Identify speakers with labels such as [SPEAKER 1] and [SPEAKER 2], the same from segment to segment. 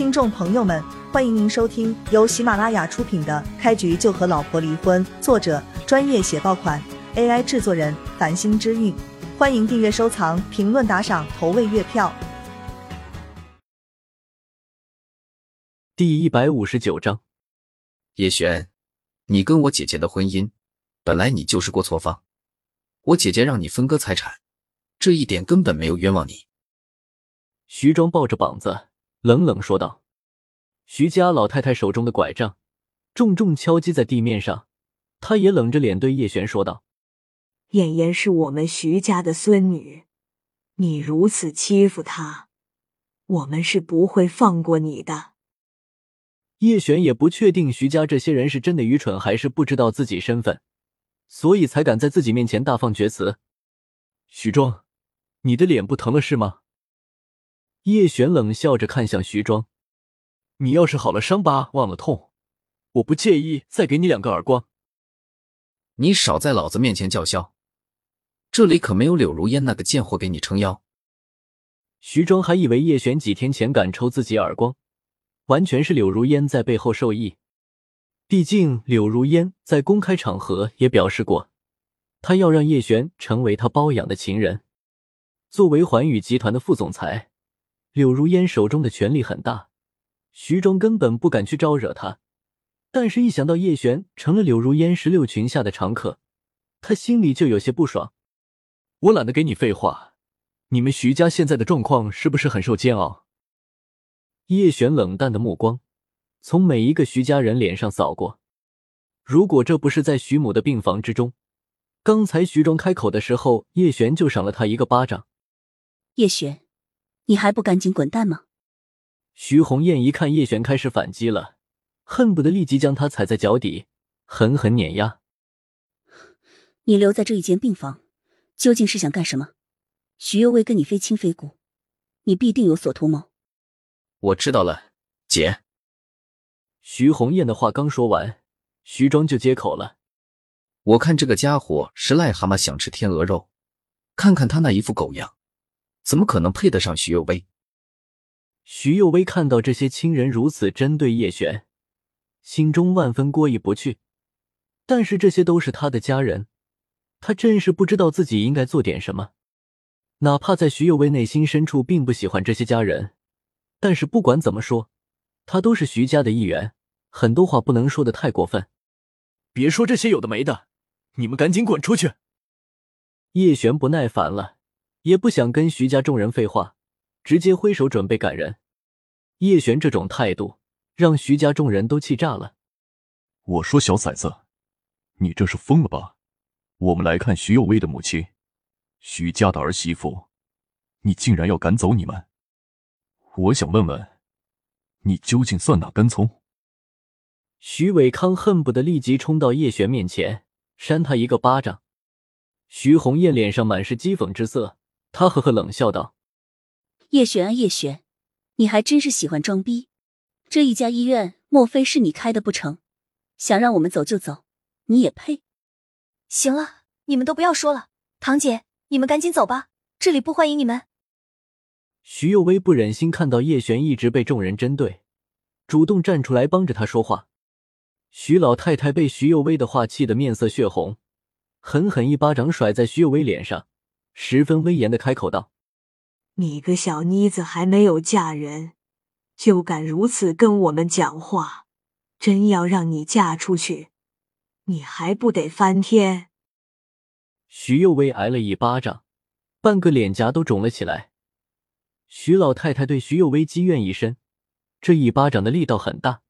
[SPEAKER 1] 听众朋友们，欢迎您收听由喜马拉雅出品的《开局就和老婆离婚》，作者专业写爆款，AI 制作人繁星之韵。欢迎订阅、收藏、评论、打赏、投喂月票。
[SPEAKER 2] 第一百五十九章，
[SPEAKER 3] 叶璇，你跟我姐姐的婚姻，本来你就是过错方，我姐姐让你分割财产，这一点根本没有冤枉你。
[SPEAKER 2] 徐庄抱着膀子。冷冷说道：“徐家老太太手中的拐杖重重敲击在地面上，她也冷着脸对叶璇说道：‘
[SPEAKER 4] 燕燕是我们徐家的孙女，你如此欺负她，我们是不会放过你的。’
[SPEAKER 2] 叶璇也不确定徐家这些人是真的愚蠢，还是不知道自己身份，所以才敢在自己面前大放厥词。许庄，你的脸不疼了是吗？”叶璇冷笑着看向徐庄：“你要是好了伤疤忘了痛，我不介意再给你两个耳光。
[SPEAKER 3] 你少在老子面前叫嚣，这里可没有柳如烟那个贱货给你撑腰。”
[SPEAKER 2] 徐庄还以为叶璇几天前敢抽自己耳光，完全是柳如烟在背后授意。毕竟柳如烟在公开场合也表示过，她要让叶璇成为她包养的情人。作为环宇集团的副总裁。柳如烟手中的权力很大，徐庄根本不敢去招惹他。但是，一想到叶璇成了柳如烟石榴裙下的常客，他心里就有些不爽。我懒得给你废话，你们徐家现在的状况是不是很受煎熬？叶璇冷淡的目光从每一个徐家人脸上扫过。如果这不是在徐母的病房之中，刚才徐庄开口的时候，叶璇就赏了他一个巴掌。
[SPEAKER 5] 叶璇。你还不赶紧滚蛋吗？
[SPEAKER 2] 徐红艳一看叶璇开始反击了，恨不得立即将他踩在脚底，狠狠碾压。
[SPEAKER 5] 你留在这一间病房，究竟是想干什么？徐幼薇跟你非亲非故，你必定有所图谋。
[SPEAKER 3] 我知道了，姐。
[SPEAKER 2] 徐红艳的话刚说完，徐庄就接口了：“
[SPEAKER 3] 我看这个家伙是癞蛤蟆想吃天鹅肉，看看他那一副狗样。”怎么可能配得上徐幼薇？
[SPEAKER 2] 徐幼薇看到这些亲人如此针对叶璇，心中万分过意不去。但是这些都是他的家人，他真是不知道自己应该做点什么。哪怕在徐幼薇内心深处并不喜欢这些家人，但是不管怎么说，他都是徐家的一员，很多话不能说的太过分。别说这些有的没的，你们赶紧滚出去！叶璇不耐烦了。也不想跟徐家众人废话，直接挥手准备赶人。叶璇这种态度让徐家众人都气炸了。
[SPEAKER 6] 我说小崽子，你这是疯了吧？我们来看徐有为的母亲，徐家的儿媳妇，你竟然要赶走你们？我想问问，你究竟算哪根葱？
[SPEAKER 2] 徐伟康恨不得立即冲到叶璇面前扇他一个巴掌。徐红艳脸上满是讥讽之色。他呵呵冷笑道：“
[SPEAKER 5] 叶璇啊，叶璇，你还真是喜欢装逼。这一家医院莫非是你开的不成？想让我们走就走，你也配？
[SPEAKER 7] 行了，你们都不要说了。堂姐，你们赶紧走吧，这里不欢迎你们。”
[SPEAKER 2] 徐幼薇不忍心看到叶璇一直被众人针对，主动站出来帮着他说话。徐老太太被徐幼薇的话气得面色血红，狠狠一巴掌甩在徐幼薇脸上。十分威严的开口道：“
[SPEAKER 4] 你个小妮子还没有嫁人，就敢如此跟我们讲话？真要让你嫁出去，你还不得翻天？”
[SPEAKER 2] 徐幼薇挨了一巴掌，半个脸颊都肿了起来。徐老太太对徐幼薇积怨已深，这一巴掌的力道很大。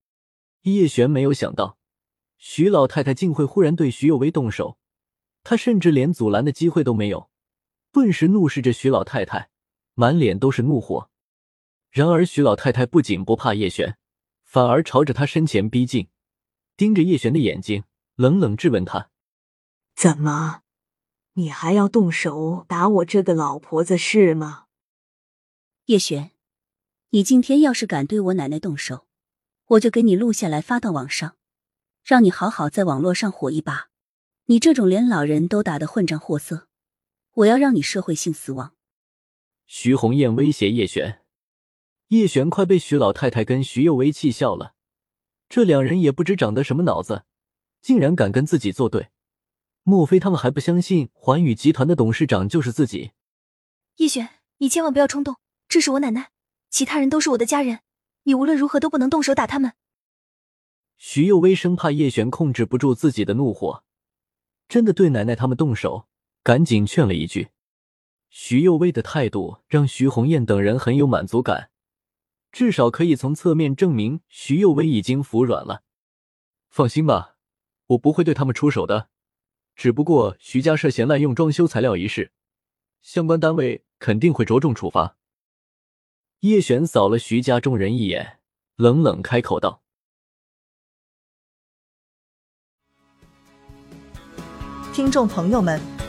[SPEAKER 2] 叶璇没有想到，徐老太太竟会忽然对徐幼薇动手，她甚至连阻拦的机会都没有。顿时怒视着徐老太太，满脸都是怒火。然而徐老太太不仅不怕叶璇，反而朝着他身前逼近，盯着叶璇的眼睛，冷冷质问他：“
[SPEAKER 4] 怎么，你还要动手打我这个老婆子是吗？”
[SPEAKER 5] 叶璇，你今天要是敢对我奶奶动手，我就给你录下来发到网上，让你好好在网络上火一把。你这种连老人都打的混账货色！我要让你社会性死亡！
[SPEAKER 2] 徐红艳威胁叶璇。叶璇快被徐老太太跟徐幼薇气笑了，这两人也不知长的什么脑子，竟然敢跟自己作对。莫非他们还不相信环宇集团的董事长就是自己？
[SPEAKER 7] 叶璇，你千万不要冲动，这是我奶奶，其他人都是我的家人，你无论如何都不能动手打他们。
[SPEAKER 2] 徐幼薇生怕叶璇控制不住自己的怒火，真的对奶奶他们动手，赶紧劝了一句。徐幼薇的态度让徐红艳等人很有满足感，至少可以从侧面证明徐幼薇已经服软了。放心吧，我不会对他们出手的。只不过徐家涉嫌滥用装修材料一事，相关单位肯定会着重处罚。叶璇扫了徐家众人一眼，冷冷开口道：“
[SPEAKER 1] 听众朋友们，